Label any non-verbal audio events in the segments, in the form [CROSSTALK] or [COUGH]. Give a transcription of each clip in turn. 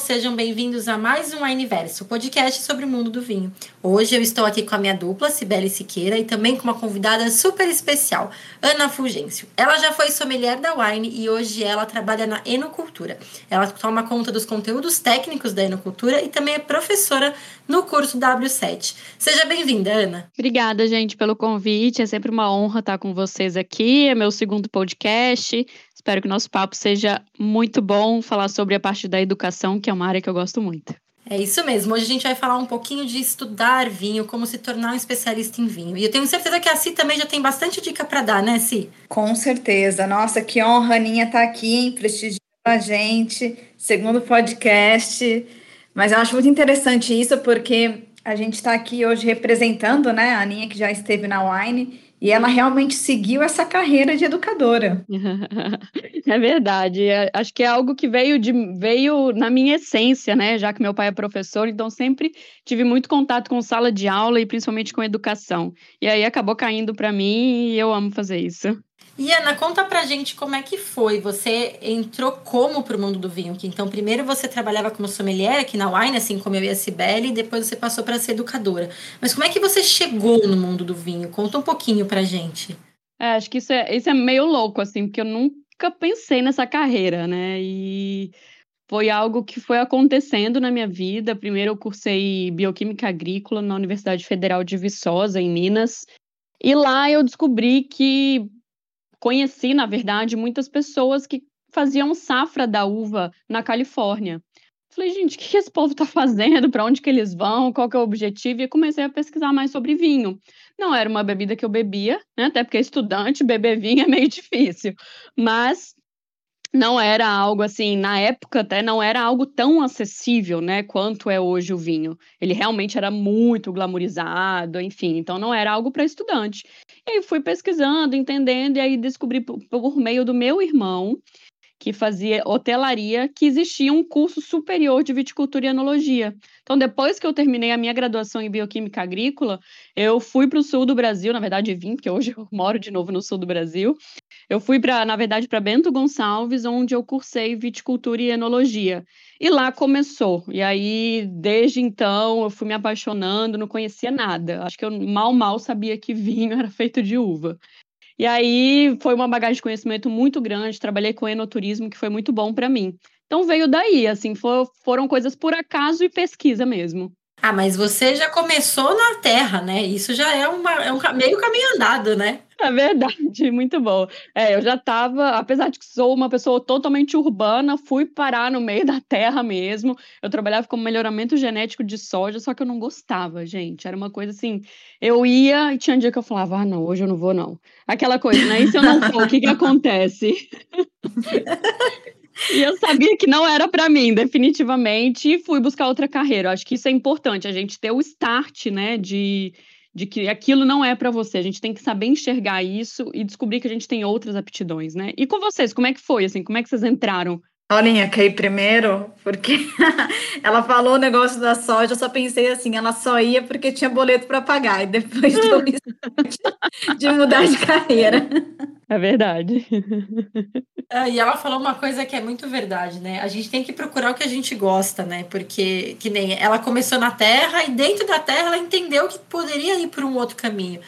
sejam bem-vindos a mais um Universo, podcast sobre o mundo do vinho. Hoje eu estou aqui com a minha dupla, Cibele Siqueira, e também com uma convidada super especial, Ana Fulgêncio. Ela já foi sommelier da Wine e hoje ela trabalha na Enocultura. Ela toma conta dos conteúdos técnicos da Enocultura e também é professora no curso W7. Seja bem-vinda, Ana. Obrigada, gente, pelo convite. É sempre uma honra estar com vocês aqui. É meu segundo podcast. Espero que o nosso papo seja muito bom, falar sobre a parte da educação, que é uma área que eu gosto muito. É isso mesmo. Hoje a gente vai falar um pouquinho de estudar vinho, como se tornar um especialista em vinho. E eu tenho certeza que a Si também já tem bastante dica para dar, né, Si? Com certeza. Nossa, que honra, Aninha, estar tá aqui, prestigiando a gente. Segundo podcast. Mas eu acho muito interessante isso, porque a gente está aqui hoje representando né, a Aninha, que já esteve na Wine e ela realmente seguiu essa carreira de educadora. [LAUGHS] É verdade. É, acho que é algo que veio de veio na minha essência, né? Já que meu pai é professor, então sempre tive muito contato com sala de aula e principalmente com educação. E aí acabou caindo para mim e eu amo fazer isso. E Ana, conta pra gente como é que foi. Você entrou como pro mundo do vinho? Que então, primeiro você trabalhava como sommelier aqui na Wine, assim como eu e a Cibele, e depois você passou para ser educadora. Mas como é que você chegou no mundo do vinho? Conta um pouquinho pra gente. É, acho que isso é, isso é meio louco, assim, porque eu nunca pensei nessa carreira, né? E foi algo que foi acontecendo na minha vida. Primeiro eu cursei Bioquímica Agrícola na Universidade Federal de Viçosa, em Minas. E lá eu descobri que conheci, na verdade, muitas pessoas que faziam safra da uva na Califórnia. Falei, gente, o que esse povo está fazendo? Para onde que eles vão? Qual que é o objetivo? E comecei a pesquisar mais sobre vinho. Não era uma bebida que eu bebia, né? até porque estudante, beber vinho é meio [LAUGHS] difícil. Mas não era algo assim, na época até não era algo tão acessível, né, quanto é hoje o vinho. Ele realmente era muito glamorizado, enfim, então não era algo para estudante. E aí fui pesquisando, entendendo, e aí descobri por, por meio do meu irmão, que fazia hotelaria, que existia um curso superior de viticultura e enologia. Então, depois que eu terminei a minha graduação em bioquímica agrícola, eu fui para o sul do Brasil, na verdade vim, porque hoje [LAUGHS] eu moro de novo no sul do Brasil, eu fui para, na verdade, para Bento Gonçalves, onde eu cursei viticultura e enologia. E lá começou. E aí, desde então, eu fui me apaixonando, não conhecia nada. Acho que eu mal, mal sabia que vinho [LAUGHS] era feito de uva. E aí foi uma bagagem de conhecimento muito grande. Trabalhei com enoturismo, que foi muito bom para mim. Então veio daí, assim, for, foram coisas por acaso e pesquisa mesmo. Ah, mas você já começou na Terra, né? Isso já é, uma, é um meio caminho andado, né? É verdade, [LAUGHS] muito bom. É, eu já estava, apesar de que sou uma pessoa totalmente urbana, fui parar no meio [LAUGHS] da terra mesmo. Eu trabalhava com melhoramento genético de soja, só que eu não gostava, gente. Era uma coisa assim, eu ia e tinha um dia que eu falava, ah, não, hoje eu não vou, não. Aquela coisa, né? E se eu não for, o que que [LAUGHS] acontece? E eu sabia que não era para mim, definitivamente, e fui buscar outra carreira. Acho que isso é importante, a gente ter o start, né, de, de que aquilo não é para você. A gente tem que saber enxergar isso e descobrir que a gente tem outras aptidões, né? E com vocês, como é que foi, assim, como é que vocês entraram Paulinha, caí primeiro, porque [LAUGHS] ela falou o negócio da soja, eu só pensei assim, ela só ia porque tinha boleto para pagar, e depois do [LAUGHS] [LAUGHS] de mudar de carreira. É verdade. É, e ela falou uma coisa que é muito verdade, né? A gente tem que procurar o que a gente gosta, né? Porque, que nem ela começou na Terra e dentro da Terra ela entendeu que poderia ir por um outro caminho.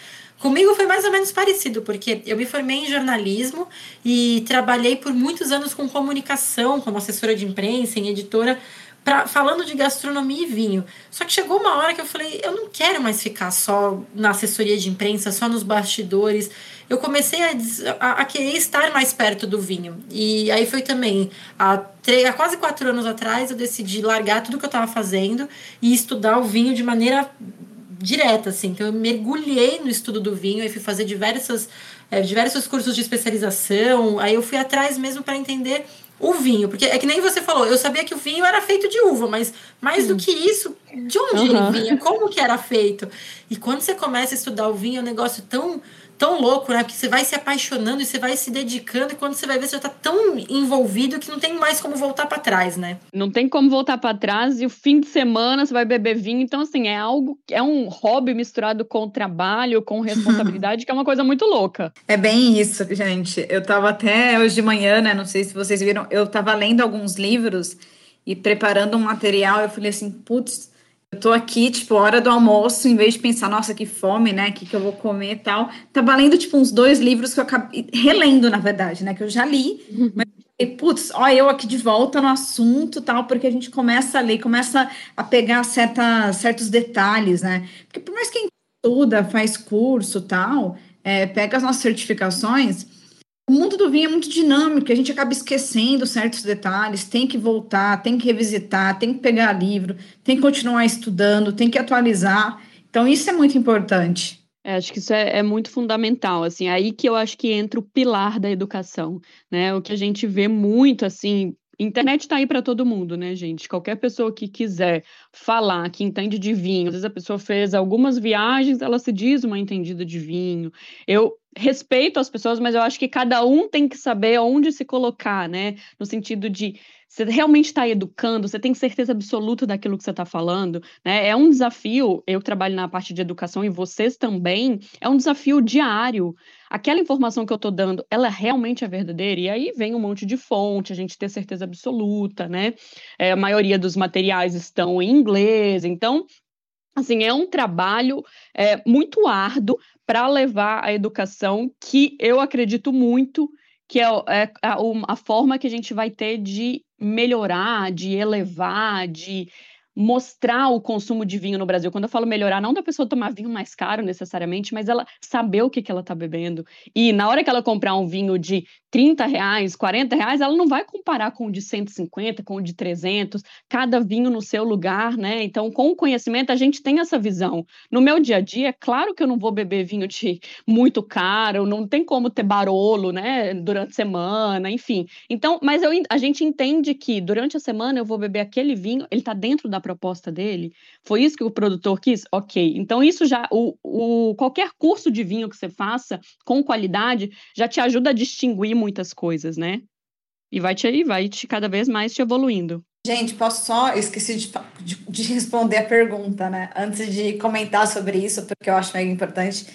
Comigo foi mais ou menos parecido, porque eu me formei em jornalismo e trabalhei por muitos anos com comunicação, como assessora de imprensa, em editora, pra, falando de gastronomia e vinho. Só que chegou uma hora que eu falei, eu não quero mais ficar só na assessoria de imprensa, só nos bastidores. Eu comecei a, a, a querer estar mais perto do vinho. E aí foi também, há, três, há quase quatro anos atrás, eu decidi largar tudo que eu estava fazendo e estudar o vinho de maneira direta, assim. Então, eu mergulhei no estudo do vinho e fui fazer diversas, é, diversos cursos de especialização. Aí eu fui atrás mesmo para entender o vinho, porque é que nem você falou, eu sabia que o vinho era feito de uva, mas mais do que isso, de onde uhum. ele vinha, como que era feito. E quando você começa a estudar o vinho, é um negócio tão tão louco, né? Porque você vai se apaixonando e você vai se dedicando e quando você vai ver você já tá tão envolvido que não tem mais como voltar para trás, né? Não tem como voltar para trás e o fim de semana você vai beber vinho, então assim, é algo, é um hobby misturado com trabalho, com [LAUGHS] responsabilidade, que é uma coisa muito louca. É bem isso, gente. Eu tava até hoje de manhã, né, não sei se vocês viram, eu tava lendo alguns livros e preparando um material, eu falei assim, putz, eu tô aqui, tipo, hora do almoço, em vez de pensar, nossa, que fome, né, o que, que eu vou comer e tal, tava lendo, tipo, uns dois livros que eu acabei, relendo, na verdade, né, que eu já li, mas putz, ó, eu aqui de volta no assunto tal, porque a gente começa a ler, começa a pegar certa, certos detalhes, né? Porque por mais que a gente estuda, faz curso tal, é, pega as nossas certificações, o mundo do vinho é muito dinâmico, a gente acaba esquecendo certos detalhes, tem que voltar, tem que revisitar, tem que pegar livro, tem que continuar estudando, tem que atualizar. Então, isso é muito importante. É, acho que isso é, é, muito fundamental, assim, aí que eu acho que entra o pilar da educação, né? O que a gente vê muito, assim, internet está aí para todo mundo, né, gente? Qualquer pessoa que quiser falar, que entende de vinho, às vezes a pessoa fez algumas viagens, ela se diz uma entendida de vinho. Eu respeito as pessoas, mas eu acho que cada um tem que saber onde se colocar, né? No sentido de você realmente está educando, você tem certeza absoluta daquilo que você está falando, né? É um desafio, eu trabalho na parte de educação e vocês também, é um desafio diário. Aquela informação que eu estou dando, ela realmente é verdadeira? E aí vem um monte de fonte, a gente ter certeza absoluta, né? É, a maioria dos materiais estão em inglês, então assim, é um trabalho é, muito árduo para levar a educação que eu acredito muito que é, é a, a, forma que a gente vai ter de melhorar, de elevar, de mostrar o consumo de vinho no Brasil. Quando eu falo melhorar, não da pessoa tomar vinho mais caro necessariamente, mas ela saber o que, que ela está bebendo. E na hora que ela comprar um vinho de 30 reais, 40 reais, ela não vai comparar com o de 150, com o de 300, cada vinho no seu lugar, né? Então, com o conhecimento, a gente tem essa visão. No meu dia a dia, é claro que eu não vou beber vinho de muito caro, não tem como ter barolo, né, durante a semana, enfim. Então, mas eu, a gente entende que durante a semana eu vou beber aquele vinho, ele está dentro da proposta dele? Foi isso que o produtor quis? Ok. Então, isso já, o, o, qualquer curso de vinho que você faça com qualidade já te ajuda a distinguir muitas coisas, né? E vai te, vai te cada vez mais te evoluindo. Gente, posso só. Esqueci de, de, de, responder a pergunta, né? Antes de comentar sobre isso, porque eu acho mega importante.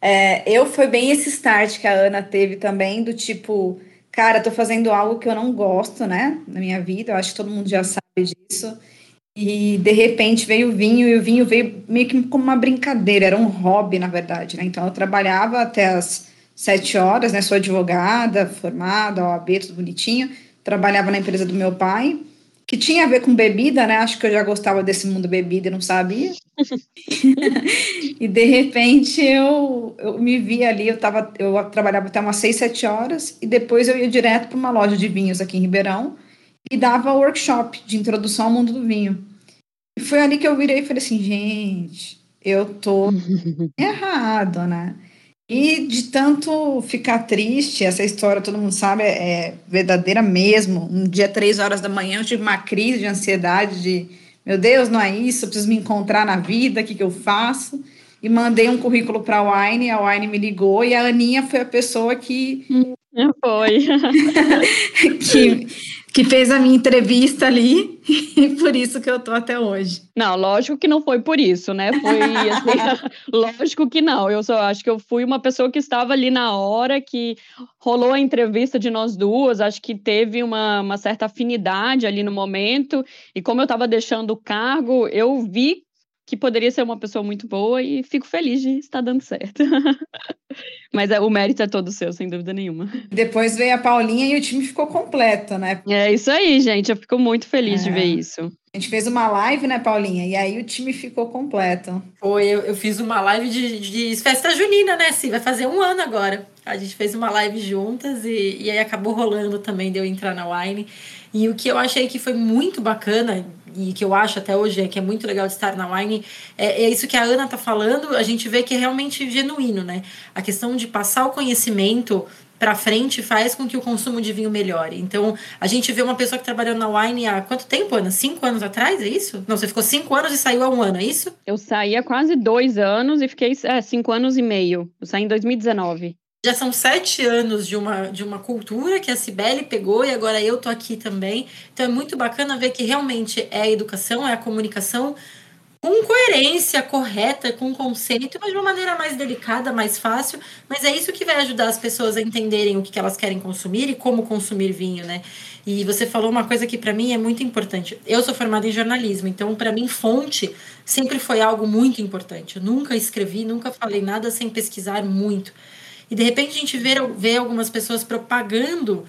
É, eu foi bem esse start que a Ana teve também, do tipo, cara, tô fazendo algo que eu não gosto, né? Na minha vida, eu acho que todo mundo já sabe disso. E de repente veio o vinho, e o vinho veio meio que como uma brincadeira, era um hobby, na verdade. Né? Então eu trabalhava até as sete horas, né? Sou advogada, formada, OAB, tudo bonitinho. Trabalhava na empresa do meu pai, que tinha a ver com bebida, né? Acho que eu já gostava desse mundo bebida e não sabia. [LAUGHS] e de repente eu, eu me vi ali, eu, tava, eu trabalhava até umas seis, sete horas, e depois eu ia direto para uma loja de vinhos aqui em Ribeirão e dava workshop de introdução ao mundo do vinho. E foi ali que eu virei e falei assim, gente, eu tô [LAUGHS] errado, né? E de tanto ficar triste, essa história todo mundo sabe é, é verdadeira mesmo. Um dia, três horas da manhã, eu tive uma crise de ansiedade de meu Deus, não é isso, eu preciso me encontrar na vida, o que, que eu faço? E mandei um currículo para a Wine, a Wine me ligou e a Aninha foi a pessoa que. [LAUGHS] Foi. [LAUGHS] que que fez a minha entrevista ali [LAUGHS] e por isso que eu tô até hoje. Não, lógico que não foi por isso, né? Foi assim, lógico que não. Eu só acho que eu fui uma pessoa que estava ali na hora que rolou a entrevista de nós duas, acho que teve uma, uma certa afinidade ali no momento, e como eu estava deixando o cargo, eu vi que poderia ser uma pessoa muito boa e fico feliz de estar dando certo. [LAUGHS] Mas é, o mérito é todo seu, sem dúvida nenhuma. Depois veio a Paulinha e o time ficou completo, né? É isso aí, gente. Eu fico muito feliz é. de ver isso. A gente fez uma live, né, Paulinha? E aí o time ficou completo. Foi, eu, eu fiz uma live de, de festa junina, né? Sim, vai fazer um ano agora. A gente fez uma live juntas e, e aí acabou rolando também de eu entrar na Wine. E o que eu achei que foi muito bacana e que eu acho até hoje é que é muito legal de estar na Wine, é, é isso que a Ana tá falando, a gente vê que é realmente genuíno, né? A questão de passar o conhecimento para frente faz com que o consumo de vinho melhore. Então, a gente vê uma pessoa que trabalhou na Wine há quanto tempo, Ana? Cinco anos atrás, é isso? Não, você ficou cinco anos e saiu há um ano, é isso? Eu saí há quase dois anos e fiquei é, cinco anos e meio. Eu saí em 2019 já são sete anos de uma, de uma cultura que a Cibele pegou e agora eu tô aqui também. Então é muito bacana ver que realmente é a educação, é a comunicação com coerência correta, com conceito, mas de uma maneira mais delicada, mais fácil. Mas é isso que vai ajudar as pessoas a entenderem o que elas querem consumir e como consumir vinho, né? E você falou uma coisa que para mim é muito importante. Eu sou formada em jornalismo, então para mim fonte sempre foi algo muito importante. Eu nunca escrevi, nunca falei nada sem pesquisar muito. E de repente a gente vê, vê algumas pessoas propagando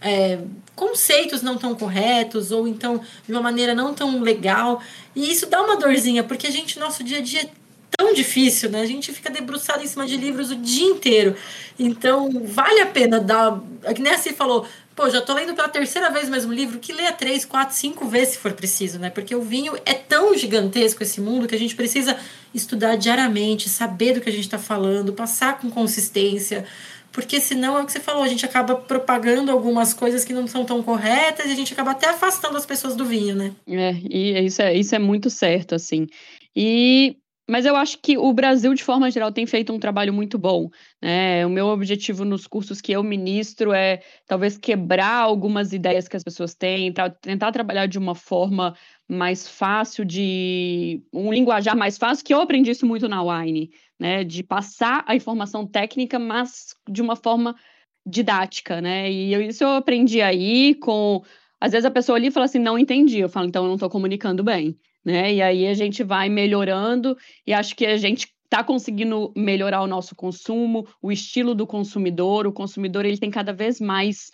é, conceitos não tão corretos ou então de uma maneira não tão legal. E isso dá uma dorzinha, porque a gente, nosso dia a dia é tão difícil, né? A gente fica debruçado em cima de livros o dia inteiro. Então, vale a pena dar. É que nem falou, pô, já tô lendo pela terceira vez o mesmo livro, que leia três, quatro, cinco vezes se for preciso, né? Porque o vinho é tão gigantesco esse mundo que a gente precisa estudar diariamente, saber do que a gente está falando, passar com consistência porque senão é o que você falou, a gente acaba propagando algumas coisas que não são tão corretas e a gente acaba até afastando as pessoas do vinho, né? É, e isso é, isso é muito certo, assim. E mas eu acho que o Brasil, de forma geral, tem feito um trabalho muito bom. Né? O meu objetivo nos cursos que eu ministro é talvez quebrar algumas ideias que as pessoas têm, tentar trabalhar de uma forma mais fácil, de um linguajar mais fácil, que eu aprendi isso muito na Wine, né? De passar a informação técnica, mas de uma forma didática, né? E eu, isso eu aprendi aí com. Às vezes a pessoa ali fala assim, não entendi. Eu falo, então eu não estou comunicando bem né? E aí a gente vai melhorando e acho que a gente está conseguindo melhorar o nosso consumo, o estilo do consumidor. O consumidor ele tem cada vez mais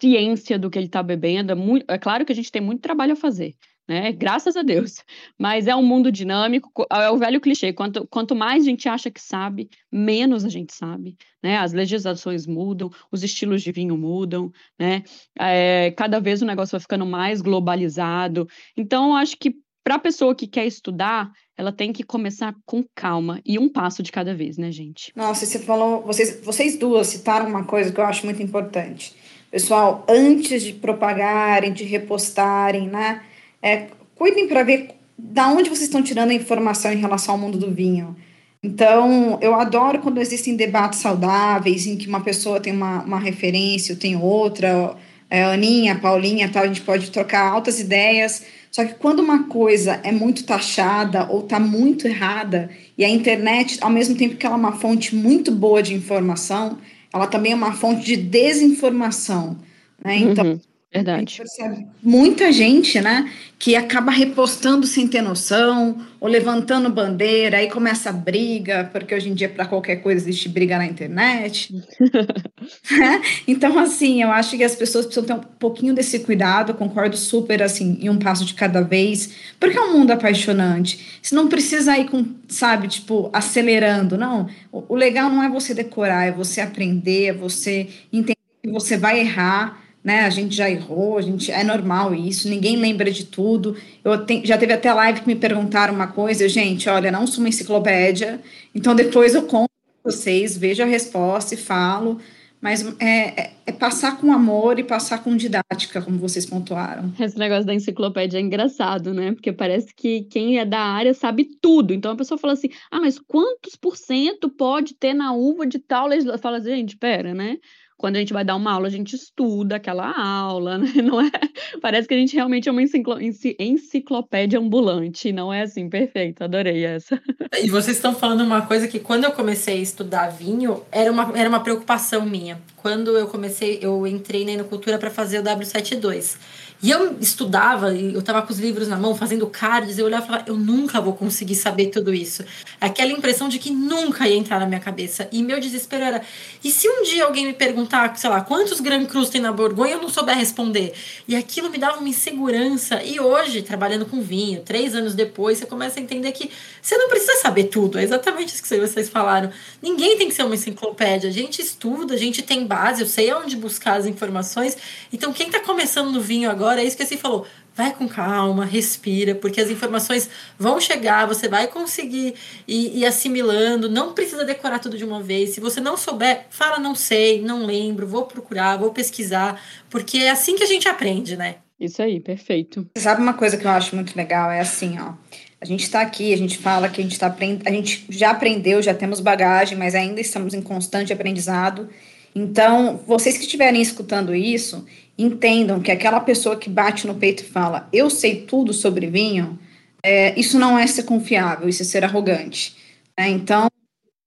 ciência do que ele está bebendo. É, muito, é claro que a gente tem muito trabalho a fazer, né? Graças a Deus. [LAUGHS] Mas é um mundo dinâmico, é o velho clichê. Quanto, quanto mais a gente acha que sabe, menos a gente sabe, né? As legislações mudam, os estilos de vinho mudam, né? É, cada vez o negócio vai ficando mais globalizado. Então, acho que para a pessoa que quer estudar, ela tem que começar com calma e um passo de cada vez, né, gente? Nossa, você falou, vocês, vocês duas citaram uma coisa que eu acho muito importante. Pessoal, antes de propagarem, de repostarem, né, é, cuidem para ver da onde vocês estão tirando a informação em relação ao mundo do vinho. Então, eu adoro quando existem debates saudáveis, em que uma pessoa tem uma, uma referência, tem outra, é, Aninha, Paulinha, tal, a gente pode trocar altas ideias só que quando uma coisa é muito taxada ou está muito errada, e a internet, ao mesmo tempo que ela é uma fonte muito boa de informação, ela também é uma fonte de desinformação. Né? Então, uhum. Verdade. muita gente, né, que acaba repostando sem ter noção, ou levantando bandeira, aí começa a briga, porque hoje em dia para qualquer coisa existe briga na internet. [LAUGHS] Né? então, assim, eu acho que as pessoas precisam ter um pouquinho desse cuidado, concordo super, assim, em um passo de cada vez, porque é um mundo apaixonante. Você não precisa ir com, sabe, tipo, acelerando, não. O, o legal não é você decorar, é você aprender, é você entender que você vai errar, né? A gente já errou, a gente é normal isso, ninguém lembra de tudo. Eu te, já teve até live que me perguntaram uma coisa, gente, olha, não sou uma enciclopédia, então depois eu conto para vocês, vejo a resposta e falo, mas é, é, é, passar com amor e passar com didática, como vocês pontuaram. Esse negócio da enciclopédia é engraçado, né? Porque parece que quem é da área sabe tudo. Então a pessoa fala assim: ah, mas quantos por cento pode ter na uva de tal legislação? Fala assim, gente, pera, né? Quando a gente vai dar uma aula, a gente estuda aquela aula, né? [LAUGHS] Não é? Parece que a gente realmente é uma enciclopédia ambulante, não é assim, perfeito, adorei essa. E vocês estão falando uma coisa que quando eu comecei a estudar vinho, era uma, era uma preocupação minha. Quando eu comecei, eu entrei na Enocultura para fazer o W72. E eu estudava, eu estava com os livros na mão, fazendo cards, eu olhava e falava, eu nunca vou conseguir saber tudo isso. Aquela impressão de que nunca ia entrar na minha cabeça. E meu desespero era, e se um dia alguém me perguntar, sei lá, quantos Grand Crus tem na Borgonha, eu não souber responder? E aquilo me dava uma insegurança. E hoje, trabalhando com vinho, três anos depois, você começa a entender que você não precisa saber tudo. É exatamente isso que vocês falaram. Ninguém tem que ser uma enciclopédia. A gente estuda, a gente tem base, eu sei onde buscar as informações. Então, quem está começando no vinho agora, agora é isso que você falou. Vai com calma, respira, porque as informações vão chegar, você vai conseguir ir, ir, assimilando, não precisa decorar tudo de uma vez. Se você não souber, fala não sei, não lembro, vou procurar, vou pesquisar, porque é assim que a gente aprende, né? Isso aí, perfeito. Você sabe uma coisa que eu acho muito legal? É assim, ó. A gente está aqui, a gente fala que a gente está aprendendo, a gente já aprendeu, já temos bagagem, mas ainda estamos em constante aprendizado. Então, vocês que estiverem escutando isso, entendam que aquela pessoa que bate no peito e fala, eu sei tudo sobre vinho, é, isso não é ser confiável, isso é ser arrogante. Né? Então,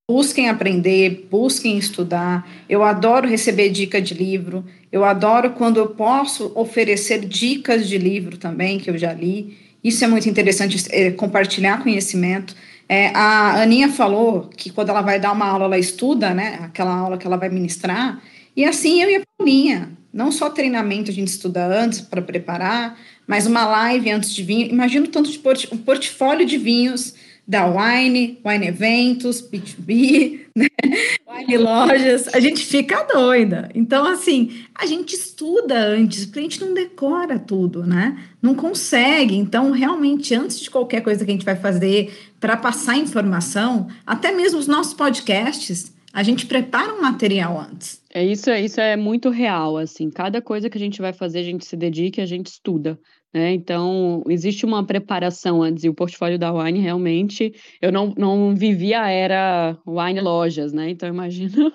busquem aprender, busquem estudar. Eu adoro receber dica de livro, eu adoro quando eu posso oferecer dicas de livro também, que eu já li. Isso é muito interessante, é, compartilhar conhecimento. É, a Aninha falou que quando ela vai dar uma aula, ela estuda, né? Aquela aula que ela vai ministrar. E assim eu e a Paulinha. Não só treinamento a gente estuda antes para preparar, mas uma live antes de vir. Imagina o tanto de port um portfólio de vinhos da Wine, Wine Eventos, B2B, [LAUGHS] né? Wine Lojas, a gente fica doida. Então, assim, a gente estuda antes, porque a gente não decora tudo, né? Não consegue. Então, realmente, antes de qualquer coisa que a gente vai fazer para passar informação, até mesmo os nossos podcasts, a gente prepara um material antes. É isso, é isso é muito real, assim. Cada coisa que a gente vai fazer, a gente se dedica, a gente estuda. Né? Então, existe uma preparação antes, e o portfólio da Wine realmente, eu não, não vivia a era Wine Lojas, né? Então, imagina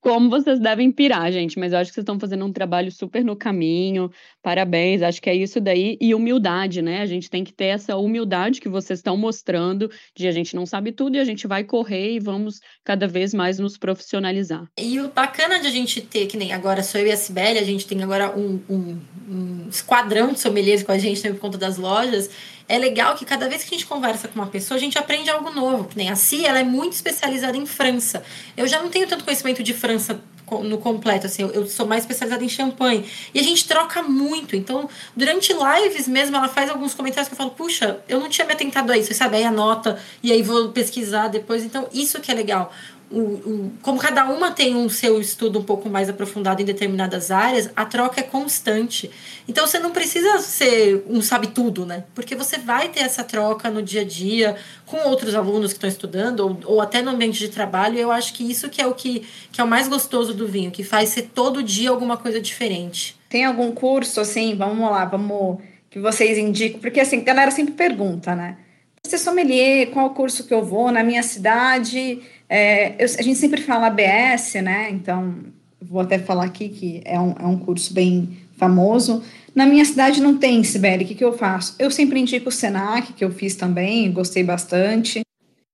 como vocês devem pirar, gente, mas eu acho que vocês estão fazendo um trabalho super no caminho. Parabéns, acho que é isso daí. E humildade, né? A gente tem que ter essa humildade que vocês estão mostrando de a gente não sabe tudo e a gente vai correr e vamos cada vez mais nos profissionalizar. E o bacana de a gente ter, que nem agora sou eu e a Sibeli, a gente tem agora um, um, um esquadrão de sommeliers com a gente né, por conta das lojas é legal que cada vez que a gente conversa com uma pessoa, a gente aprende algo novo. Que nem a Cia, ela é muito especializada em França. Eu já não tenho tanto conhecimento de França no completo, assim, eu sou mais especializada em champanhe. E a gente troca muito. Então, durante lives mesmo, ela faz alguns comentários que eu falo, puxa, eu não tinha me atentado a isso, sabe? Aí anota, e aí vou pesquisar depois. Então, isso que é legal o, o, como cada uma tem um seu estudo um pouco mais aprofundado em determinadas áreas, a troca é constante. Então você não precisa ser um sabe tudo, né? Porque você vai ter essa troca no dia a dia com outros alunos que estão estudando ou, ou até no ambiente de trabalho. Eu acho que isso que é o que, que é o mais gostoso do vinho, que faz ser todo dia alguma coisa diferente. Tem algum curso assim, vamos lá, vamos que vocês indicam, porque assim, a galera sempre pergunta, né? Você sommelier, qual curso que eu vou na minha cidade? É, eu, a gente sempre fala ABS, né? Então, vou até falar aqui que é um, é um curso bem famoso. Na minha cidade não tem, Sibeli, o que, que eu faço? Eu sempre indico o SENAC, que eu fiz também, gostei bastante.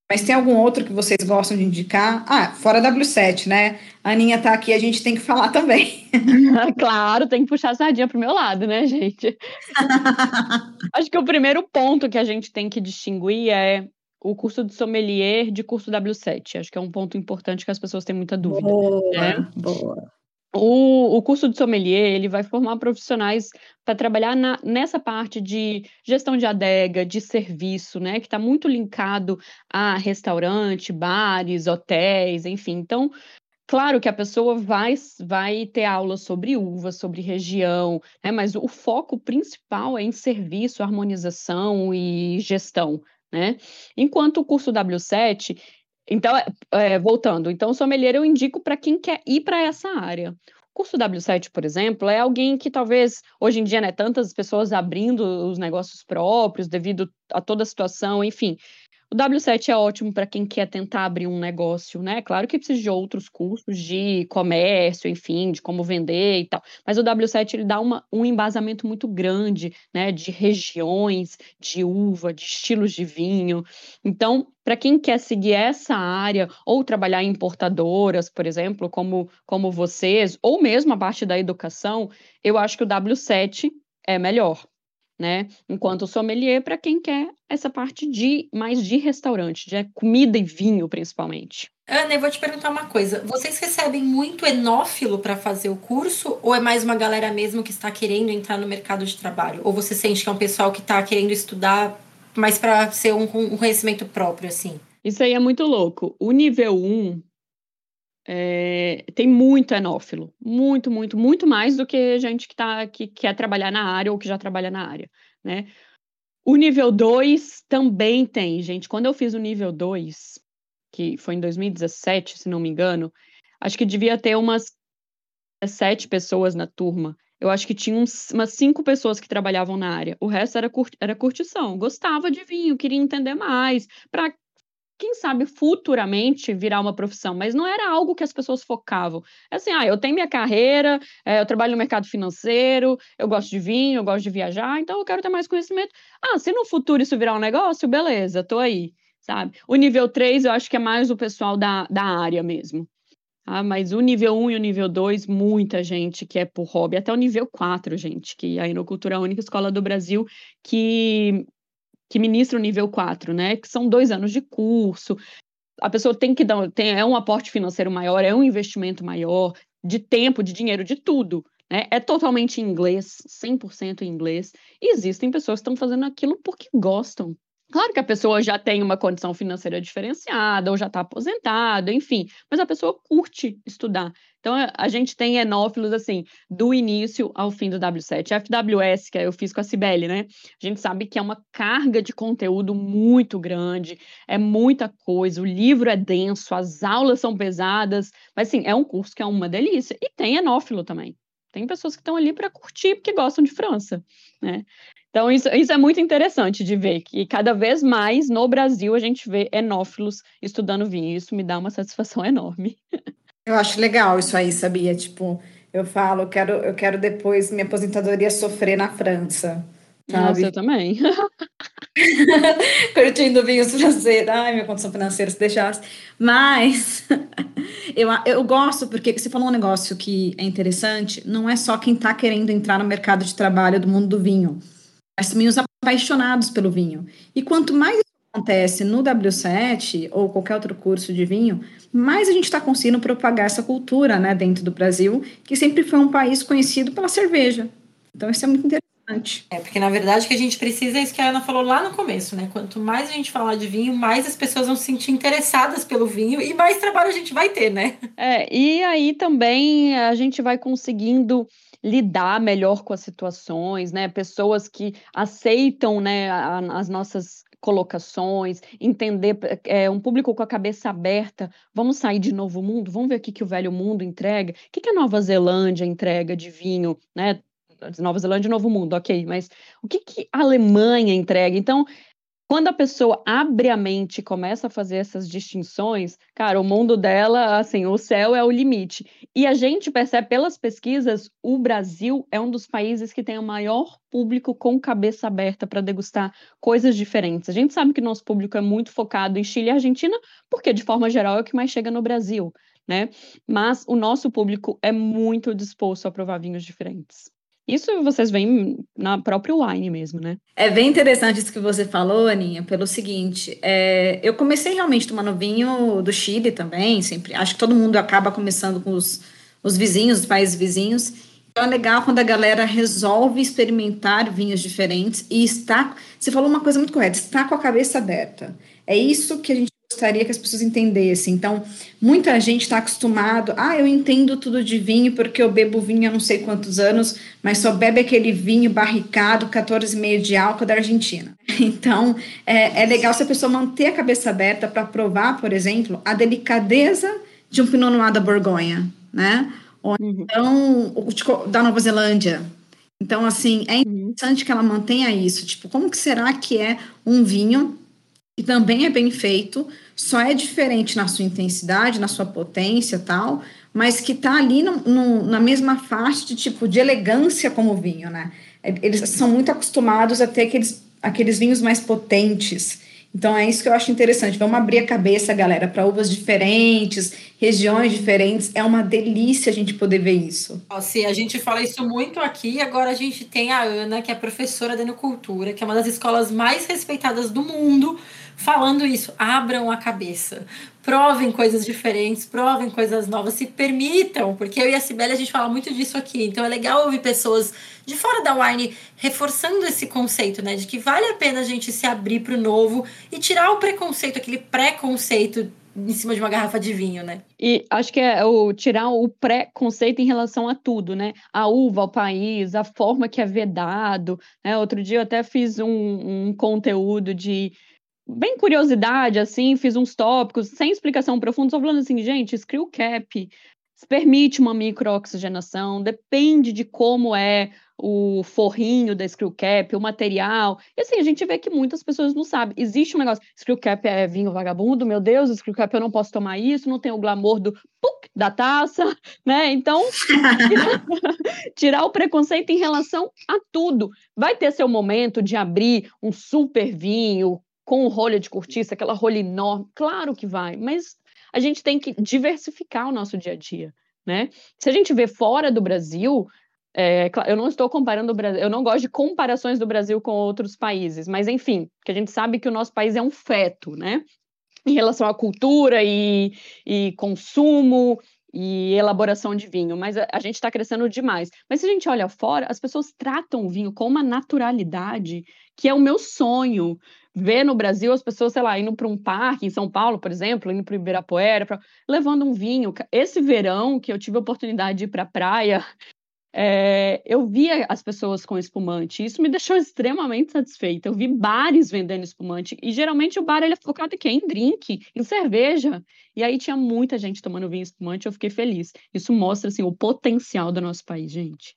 Mas tem algum outro que vocês gostam de indicar? Ah, fora W7, né? A Aninha tá aqui, a gente tem que falar [LAUGHS] também. [LAUGHS] claro, tem que puxar a sardinha pro meu lado, né, gente? [LAUGHS] Acho que o primeiro ponto que a gente tem que distinguir é o curso de sommelier de curso W7. Acho que é um ponto importante que as pessoas têm muita dúvida. Boa, né? boa. O, o curso de sommelier ele vai formar profissionais para trabalhar na, nessa parte de gestão de adega, de serviço, né, que está muito linkado a restaurante, bares, hotéis, enfim. Então, claro que a pessoa vai, vai ter aulas sobre uva, sobre região, né, mas o foco principal é em serviço, harmonização e gestão né? Enquanto o curso W7, então, é, é voltando, então, sommelier eu indico para quem quer ir para essa área. O curso W7, por exemplo, é alguém que talvez hoje em dia, né, tantas pessoas abrindo os negócios próprios devido a toda a situação, enfim, o W7 é ótimo para quem quer tentar abrir um negócio, né? Claro que precisa de outros cursos de comércio, enfim, de como vender e tal. Mas o W7 ele dá uma, um embasamento muito grande, né? De regiões, de uva, de estilos de vinho. Então, para quem quer seguir essa área ou trabalhar em importadoras, por exemplo, como, como vocês, ou mesmo a parte da educação, eu acho que o W7 é melhor né? Enquanto sommelier para quem quer essa parte de mais de restaurante, de comida e vinho principalmente. Ana, eu vou te perguntar uma coisa. Vocês recebem muito enófilo para fazer o curso ou é mais uma galera mesmo que está querendo entrar no mercado de trabalho? Ou você sente que é um pessoal que está querendo estudar mais para ser um, um conhecimento próprio assim? Isso aí é muito louco. O nível 1 é, tem muito enófilo, muito, muito, muito mais do que gente que, tá, que quer trabalhar na área ou que já trabalha na área, né? O nível 2 também tem, gente. Quando eu fiz o nível 2, que foi em 2017, se não me engano, acho que devia ter umas sete pessoas na turma. Eu acho que tinha uns, umas cinco pessoas que trabalhavam na área. O resto era, cur, era curtição. Gostava de vinho, queria entender mais, para quem sabe futuramente virar uma profissão, mas não era algo que as pessoas focavam. É assim, ah, eu tenho minha carreira, é, eu trabalho no mercado financeiro, eu gosto de vinho, eu gosto de viajar, então eu quero ter mais conhecimento. Ah, se no futuro isso virar um negócio, beleza, tô aí, sabe? O nível 3 eu acho que é mais o pessoal da, da área mesmo. Ah, mas o nível 1 e o nível 2, muita gente que é por hobby, até o nível 4, gente, que a Inocultura é a única escola do Brasil que que ministra o nível 4, né? Que são dois anos de curso. A pessoa tem que dar, tem, é um aporte financeiro maior, é um investimento maior, de tempo, de dinheiro, de tudo. Né? É totalmente em inglês, 100% em inglês. E existem pessoas que estão fazendo aquilo porque gostam, Claro que a pessoa já tem uma condição financeira diferenciada, ou já está aposentada, enfim, mas a pessoa curte estudar. Então, a gente tem enófilos, assim, do início ao fim do W7. FWS, que eu fiz com a Cibele, né? A gente sabe que é uma carga de conteúdo muito grande, é muita coisa, o livro é denso, as aulas são pesadas, mas, assim, é um curso que é uma delícia. E tem enófilo também. Tem pessoas que estão ali para curtir porque gostam de França, né? Então, isso, isso é muito interessante de ver, que cada vez mais no Brasil a gente vê enófilos estudando vinho. Isso me dá uma satisfação [LAUGHS] enorme. Eu acho legal isso aí, sabia? Tipo, eu falo, eu quero, eu quero depois minha aposentadoria sofrer na França. Sabe? Nossa, eu também. [LAUGHS] Curtindo vinhos franceses. Ai, minha condição financeira, se deixasse. Mas [LAUGHS] eu, eu gosto, porque você falou um negócio que é interessante, não é só quem está querendo entrar no mercado de trabalho do mundo do vinho mas também os apaixonados pelo vinho. E quanto mais acontece no W7 ou qualquer outro curso de vinho, mais a gente está conseguindo propagar essa cultura né, dentro do Brasil, que sempre foi um país conhecido pela cerveja. Então, isso é muito interessante. É, porque na verdade o que a gente precisa é isso que a Ana falou lá no começo, né? Quanto mais a gente falar de vinho, mais as pessoas vão se sentir interessadas pelo vinho e mais trabalho a gente vai ter, né? É, e aí também a gente vai conseguindo lidar melhor com as situações, né? Pessoas que aceitam, né, as nossas colocações, entender é, um público com a cabeça aberta. Vamos sair de novo mundo, vamos ver o que, que o velho mundo entrega, o que, que a Nova Zelândia entrega de vinho, né? Nova Zelândia e Novo Mundo, ok, mas o que, que a Alemanha entrega? Então, quando a pessoa abre a mente e começa a fazer essas distinções, cara, o mundo dela, assim, o céu é o limite. E a gente percebe pelas pesquisas, o Brasil é um dos países que tem o maior público com cabeça aberta para degustar coisas diferentes. A gente sabe que nosso público é muito focado em Chile e Argentina, porque de forma geral é o que mais chega no Brasil, né? Mas o nosso público é muito disposto a provar vinhos diferentes. Isso vocês veem na própria wine mesmo, né? É bem interessante isso que você falou, Aninha, pelo seguinte, é, eu comecei realmente tomando vinho do Chile também, sempre, acho que todo mundo acaba começando com os, os vizinhos, os países vizinhos, então é legal quando a galera resolve experimentar vinhos diferentes e está, você falou uma coisa muito correta, está com a cabeça aberta, é isso que a gente gostaria que as pessoas entendessem. Então, muita gente está acostumado, ah, eu entendo tudo de vinho porque eu bebo vinho há não sei quantos anos, mas só bebe aquele vinho barricado, 14,5 de álcool da Argentina. [LAUGHS] Então, é, é legal se a pessoa manter a cabeça aberta para provar, por exemplo, a delicadeza de um Pinot Noir da Borgonha, né? Ou uhum. então, o da Nova Zelândia. Então, assim, é uhum. interessante que ela mantenha isso. Tipo, como que será que é um vinho que também é bem feito, só é diferente na sua intensidade, na sua potência tal, mas que está ali no, no, na mesma faixa de tipo de elegância como vinho, né? É, eles são muito acostumados a ter aqueles, aqueles vinhos mais potentes. Então é isso que eu acho interessante. Vamos abrir a cabeça, galera, para uvas diferentes, regiões diferentes. É uma delícia a gente poder ver isso. Sim, a gente fala isso muito aqui. Agora a gente tem a Ana, que é professora da Enocultura, que é uma das escolas mais respeitadas do mundo falando isso. Abram a cabeça, provem coisas diferentes, provem coisas novas, se permitam, porque eu e a Sibeli a gente fala muito disso aqui. Então é legal ouvir pessoas de fora da wine reforçando esse conceito, né, de que vale a pena a gente se abrir para o novo e tirar o preconceito, aquele preconceito em cima de uma garrafa de vinho, né? E acho que é o tirar o preconceito em relação a tudo, né? A uva, o país, a forma que é vedado. Né? Outro dia eu até fiz um, um conteúdo de bem curiosidade, assim, fiz uns tópicos, sem explicação profunda, só falando assim, gente, screw cap, permite uma microoxigenação, depende de como é o forrinho da screw cap, o material. E assim, a gente vê que muitas pessoas não sabem. Existe um negócio, screw cap é vinho vagabundo, meu Deus, screw cap eu não posso tomar isso, não tem o glamour do puk, da taça, [LAUGHS] né? Então, tirar, [LAUGHS] tirar o preconceito em relação a tudo. Vai ter seu momento de abrir um super vinho com rolha de cortiça, aquela rolha enorme, claro que vai, mas a gente tem que diversificar o nosso dia a dia. Né? Se a gente vê fora do Brasil, é, eu não estou comparando o Brasil, eu não gosto de comparações do Brasil com outros países, mas enfim, que a gente sabe que o nosso país é um feto, né? Em relação à cultura e, e consumo e elaboração de vinho, mas a, a gente está crescendo demais. Mas se a gente olha fora, as pessoas tratam o vinho com uma naturalidade que é o meu sonho. Ver no Brasil as pessoas, sei lá, indo para um parque em São Paulo, por exemplo, indo para Ibirapuera, pra, levando um vinho. Esse verão que eu tive a oportunidade de ir para a praia é, eu via as pessoas com espumante, isso me deixou extremamente satisfeita. Eu vi bares vendendo espumante, e geralmente o bar ele é focado em quê? Em drink, em cerveja. E aí tinha muita gente tomando vinho espumante, eu fiquei feliz. Isso mostra assim, o potencial do nosso país, gente.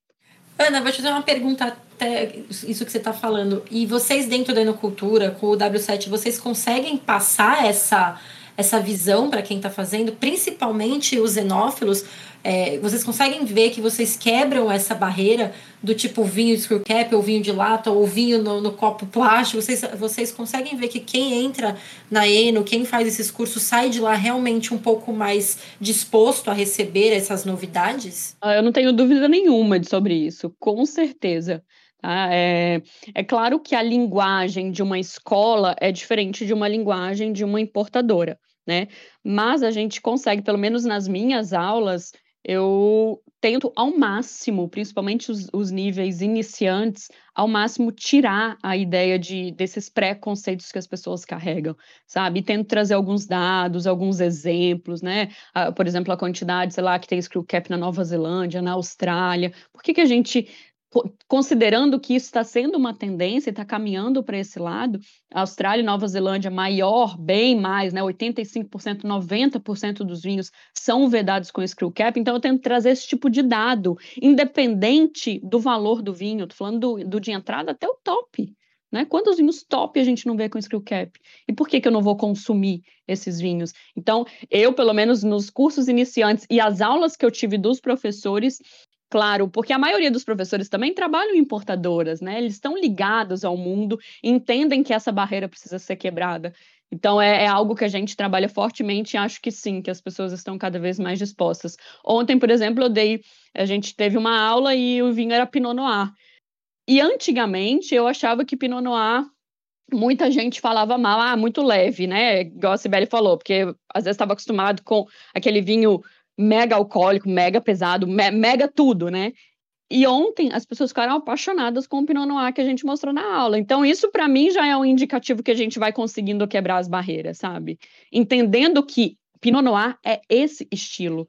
Ana, vou te fazer uma pergunta até isso que você está falando. E vocês dentro da Enocultura, com o W7, vocês conseguem passar essa essa visão para quem está fazendo, principalmente os xenófilos, é, vocês conseguem ver que vocês quebram essa barreira do tipo vinho de screw cap, ou vinho de lata, ou vinho no, no, copo plástico? Vocês, vocês conseguem ver que quem entra na Eno, quem faz esses cursos, sai de lá realmente um pouco mais disposto a receber essas novidades? Ah, eu não tenho dúvida nenhuma sobre isso, com certeza. Tá? É, é claro que a linguagem de uma escola é diferente de uma linguagem de uma importadora, né? Mas a gente consegue, pelo menos nas minhas aulas, eu tento ao máximo, principalmente os, os, níveis iniciantes, ao máximo tirar a ideia de desses preconceitos que as pessoas carregam, sabe? E tento trazer alguns dados, alguns exemplos, né? Ah, por exemplo, a quantidade, sei lá, que tem screw cap na Nova Zelândia, na Austrália. Por que, que a gente considerando que isso está sendo uma tendência, está caminhando para esse lado, Austrália e Nova Zelândia maior, bem mais, né, 85%, 90% dos vinhos são vedados com screw cap, então eu tento trazer esse tipo de dado, independente do valor do vinho, estou falando do, do de entrada até o top, né? Quantos vinhos top a gente não vê com screw cap? E por que, que eu não vou consumir esses vinhos? Então, eu, pelo menos nos cursos iniciantes e as aulas que eu tive dos professores, Claro, porque a maioria dos professores também trabalham em importadoras, né? Eles estão ligados ao mundo, entendem que essa barreira precisa ser quebrada. Então, é, é, algo que a gente trabalha fortemente e acho que sim, que as pessoas estão cada vez mais dispostas. Ontem, por exemplo, eu dei, a gente teve uma aula e o vinho era Pinot Noir. E antigamente eu achava que Pinot Noir muita gente falava mal, ah, muito leve, né? Igual a Sibeli falou, porque às vezes estava acostumado com aquele vinho mega alcoólico, mega pesado, me mega tudo, né? E ontem as pessoas ficaram apaixonadas com o Pinot Noir que a gente mostrou na aula. Então, isso para mim já é um indicativo que a gente vai conseguindo quebrar as barreiras, sabe? Entendendo que Pinot Noir é esse estilo.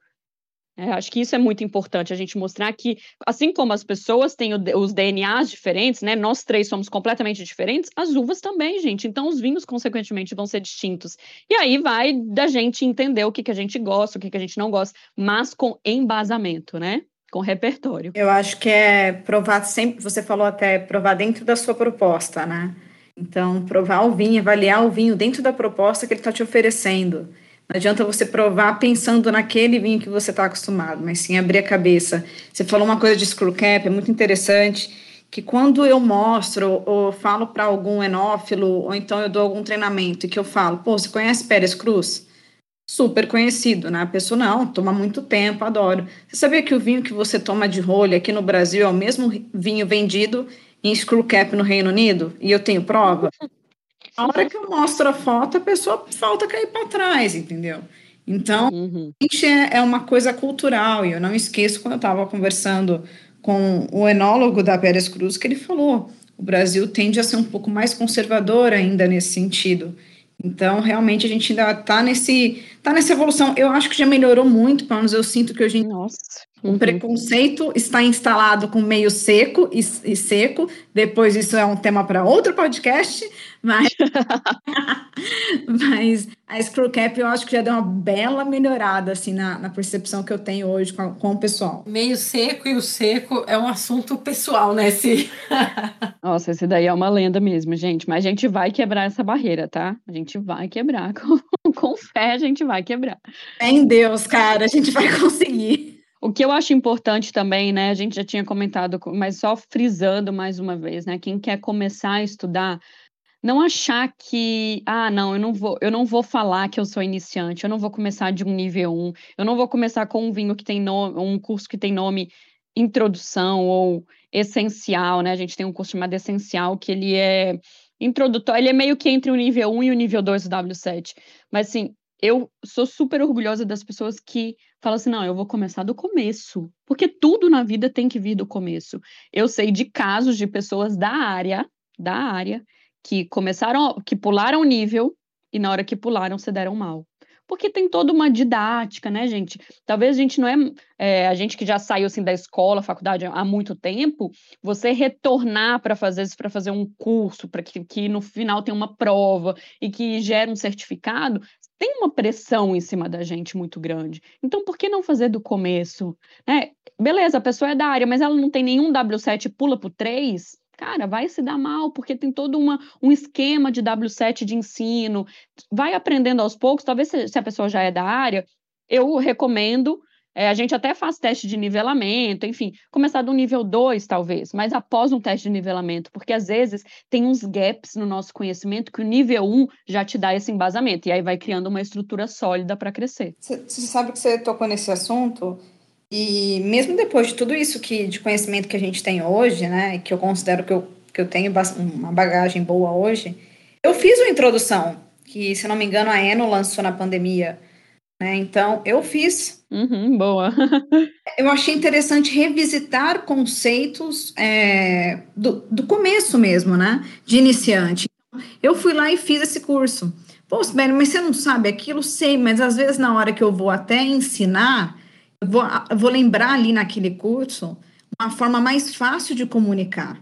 É, acho que isso é muito importante, a gente mostrar que, assim como as pessoas têm os DNAs diferentes, né? Nós três somos completamente diferentes, as uvas também, gente. Então, os vinhos, consequentemente, vão ser distintos. E aí vai da gente entender o que, que a gente gosta, o que, que a gente não gosta, mas com embasamento, né? Com repertório. Eu acho que é provar sempre, você falou até provar dentro da sua proposta, né? Então, provar o vinho, avaliar o vinho dentro da proposta que ele está te oferecendo. Não adianta você provar pensando naquele vinho que você está acostumado, mas sim abrir a cabeça. Você falou uma coisa de screw cap, é muito interessante, que quando eu mostro ou falo para algum enófilo, ou então eu dou algum treinamento e que eu falo, pô, você conhece Pérez Cruz? Super conhecido, né? A pessoa, não, toma muito tempo, adoro. Você sabia que o vinho que você toma de rolha aqui no Brasil é o mesmo vinho vendido em screw cap no Reino Unido? E eu tenho prova? [LAUGHS] A hora que eu mostro a foto, a pessoa falta cair para trás, entendeu? Então, uhum. é, é uma coisa cultural, e eu não esqueço quando eu estava conversando com o enólogo da Pérez Cruz, que ele falou: o Brasil tende a ser um pouco mais conservador ainda nesse sentido. Então, realmente, a gente ainda está nesse, tá nessa evolução. Eu acho que já melhorou muito, pelo menos eu sinto que hoje Nossa. Uhum. O preconceito está instalado com meio seco e, e seco. Depois, isso é um tema para outro podcast, mas, [LAUGHS] mas a Screw Cap eu acho que já deu uma bela melhorada assim na, na percepção que eu tenho hoje com, com o pessoal. Meio seco e o seco é um assunto pessoal, né, Si? [LAUGHS] Nossa, esse daí é uma lenda mesmo, gente. Mas a gente vai quebrar essa barreira, tá? A gente vai quebrar. [LAUGHS] Com, com fé, a gente vai quebrar. É em Deus, cara, a gente vai conseguir. O que eu acho importante também, né? A gente já tinha comentado, mas só frisando mais uma vez, né? Quem quer começar a estudar, não achar que, ah, não, eu não vou, eu não vou falar que eu sou iniciante, eu não vou começar de um nível 1, eu não vou começar com um vinho que tem nome, um curso que tem nome introdução ou essencial, né? A gente tem um curso chamado essencial que ele é introdutório, ele é meio que entre o nível 1 e o nível 2 do W7. Mas assim, eu sou super orgulhosa das pessoas que falam assim: não, eu vou começar do começo, porque tudo na vida tem que vir do começo. Eu sei de casos de pessoas da área, da área, que começaram, que pularam o nível e na hora que pularam se deram mal. Porque tem toda uma didática, né, gente? Talvez a gente não é, é a gente que já saiu assim da escola, faculdade há muito tempo, você retornar para fazer para fazer um curso, para que, que no final tem uma prova e que gera um certificado, tem uma pressão em cima da gente muito grande. Então, por que não fazer do começo? Né? Beleza, a pessoa é da área, mas ela não tem nenhum W7 e pula para o 3, cara, vai se dar mal, porque tem todo uma, um esquema de W7 de ensino. Vai aprendendo aos poucos, talvez se, se a pessoa já é da área, eu recomendo é, a gente até faz teste de nivelamento, enfim, começar do nível 2, talvez, mas após um teste de nivelamento, porque às vezes tem uns gaps no nosso conhecimento que o nível 1 um já te dá esse embasamento, e aí vai criando uma estrutura sólida para crescer. Você sabe que você tocou nesse assunto, e mesmo depois de tudo isso que de conhecimento que a gente tem hoje, né, que eu considero que eu, que eu tenho uma bagagem boa hoje, eu fiz uma introdução, que, se não me engano, a Eno lançou na pandemia né? Então, eu fiz. Uhum, boa. [LAUGHS] eu achei interessante revisitar conceitos é, do, do começo mesmo, né? De iniciante. Eu fui lá e fiz esse curso. Pô, Sibeli, mas você não sabe aquilo? Sei, mas às vezes na hora que eu vou até ensinar, eu vou, eu vou lembrar ali naquele curso uma forma mais fácil de comunicar.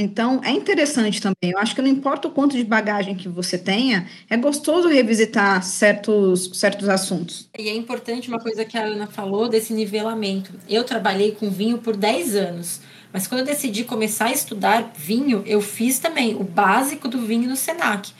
Então, é interessante também. Eu acho que não importa o quanto de bagagem que você tenha, é gostoso revisitar certos, certos assuntos. E é importante uma coisa que a Ana falou desse nivelamento. Eu trabalhei com vinho por 10 anos, mas quando eu decidi começar a estudar vinho, eu fiz também o básico do vinho no SENAC.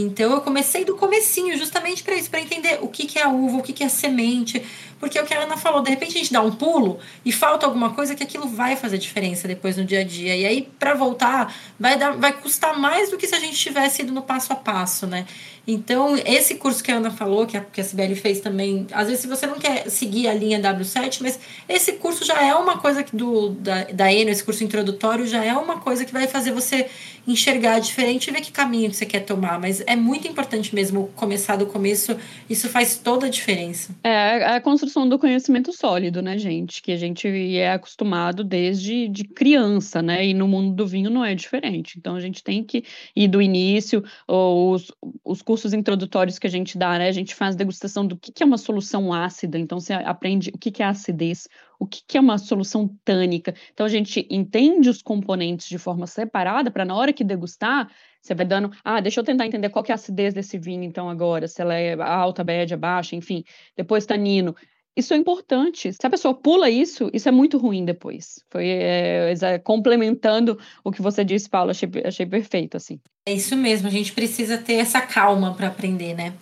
Então eu comecei do comecinho, justamente para isso, para entender o que, que é a uva, o que, que é semente, porque é o que a Ana falou, de repente a gente dá um pulo e falta alguma coisa que aquilo vai fazer diferença depois no dia a dia. E aí, para voltar, vai, dar, vai custar mais do que se a gente tivesse ido no passo a passo, né? Então, esse curso que a Ana falou, que a, que a Sibeli fez também, às vezes, se você não quer seguir a linha W7, mas esse curso já é uma coisa que do, da, da Eno, esse curso introdutório, já é uma coisa que vai fazer você enxergar diferente e ver que caminho você quer tomar. Mas é muito importante mesmo começar do começo, isso faz toda a diferença. É, a construção do conhecimento sólido, né, gente? Que a gente é acostumado desde de criança, né? E no mundo do vinho não é diferente. Então, a gente tem que ir do início, os, os cursos cursos introdutórios que a gente dá, né? A gente faz degustação do que, que é uma solução ácida, então você aprende o que, que é acidez, o que, que é uma solução tânica. Então a gente entende os componentes de forma separada para na hora que degustar, você vai dando, ah, deixa eu tentar entender qual que é a acidez desse vinho então agora, se ela é alta, média, baixa, enfim. Depois tanino. Isso é importante. Se a pessoa pula isso, isso é muito ruim depois. Foi é, complementando o que você disse, Paulo, achei, achei perfeito, assim. É isso mesmo, a gente precisa ter essa calma para aprender, né?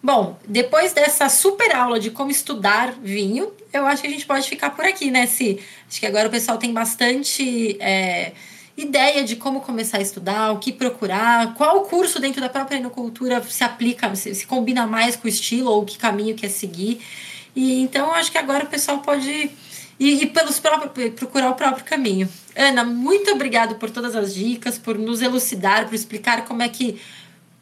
Bom, depois dessa super aula de como estudar vinho, eu acho que a gente pode ficar por aqui, né, Si? Acho que agora o pessoal tem bastante é, ideia de como começar a estudar, o que procurar, qual curso dentro da própria enocultura se aplica, se, se combina mais com o estilo ou que caminho quer seguir. E então acho que agora o pessoal pode ir, ir pelos próprios, procurar o próprio caminho. Ana, muito obrigado por todas as dicas, por nos elucidar, por explicar como é que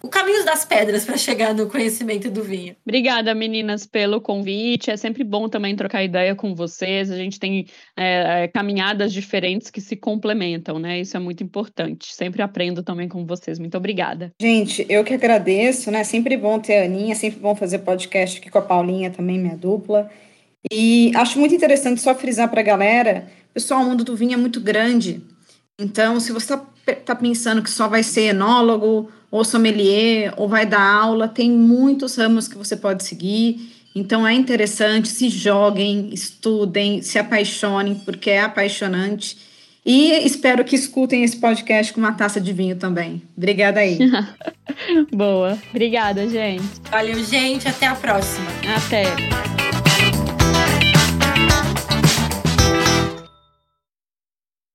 o caminho das pedras para chegar no conhecimento do vinho. Obrigada, meninas, pelo convite. É sempre bom também trocar ideia com vocês. A gente tem é, é, caminhadas diferentes que se complementam, né? Isso é muito importante. Sempre aprendo também com vocês. Muito obrigada. Gente, eu que agradeço, né? Sempre bom ter a Aninha, sempre bom fazer podcast aqui com a Paulinha também, minha dupla. E acho muito interessante só frisar para a galera, pessoal, o mundo do vinho é muito grande. Então, se você está está pensando que só vai ser enólogo, ou sommelier, ou vai dar aula, tem muitos ramos que você pode seguir. Então é interessante, se joguem, estudem, se apaixonem, porque é apaixonante. E espero que escutem esse podcast com uma taça de vinho também. Obrigada aí. [LAUGHS] Boa. Obrigada, gente. Valeu, gente. Até a próxima. Até.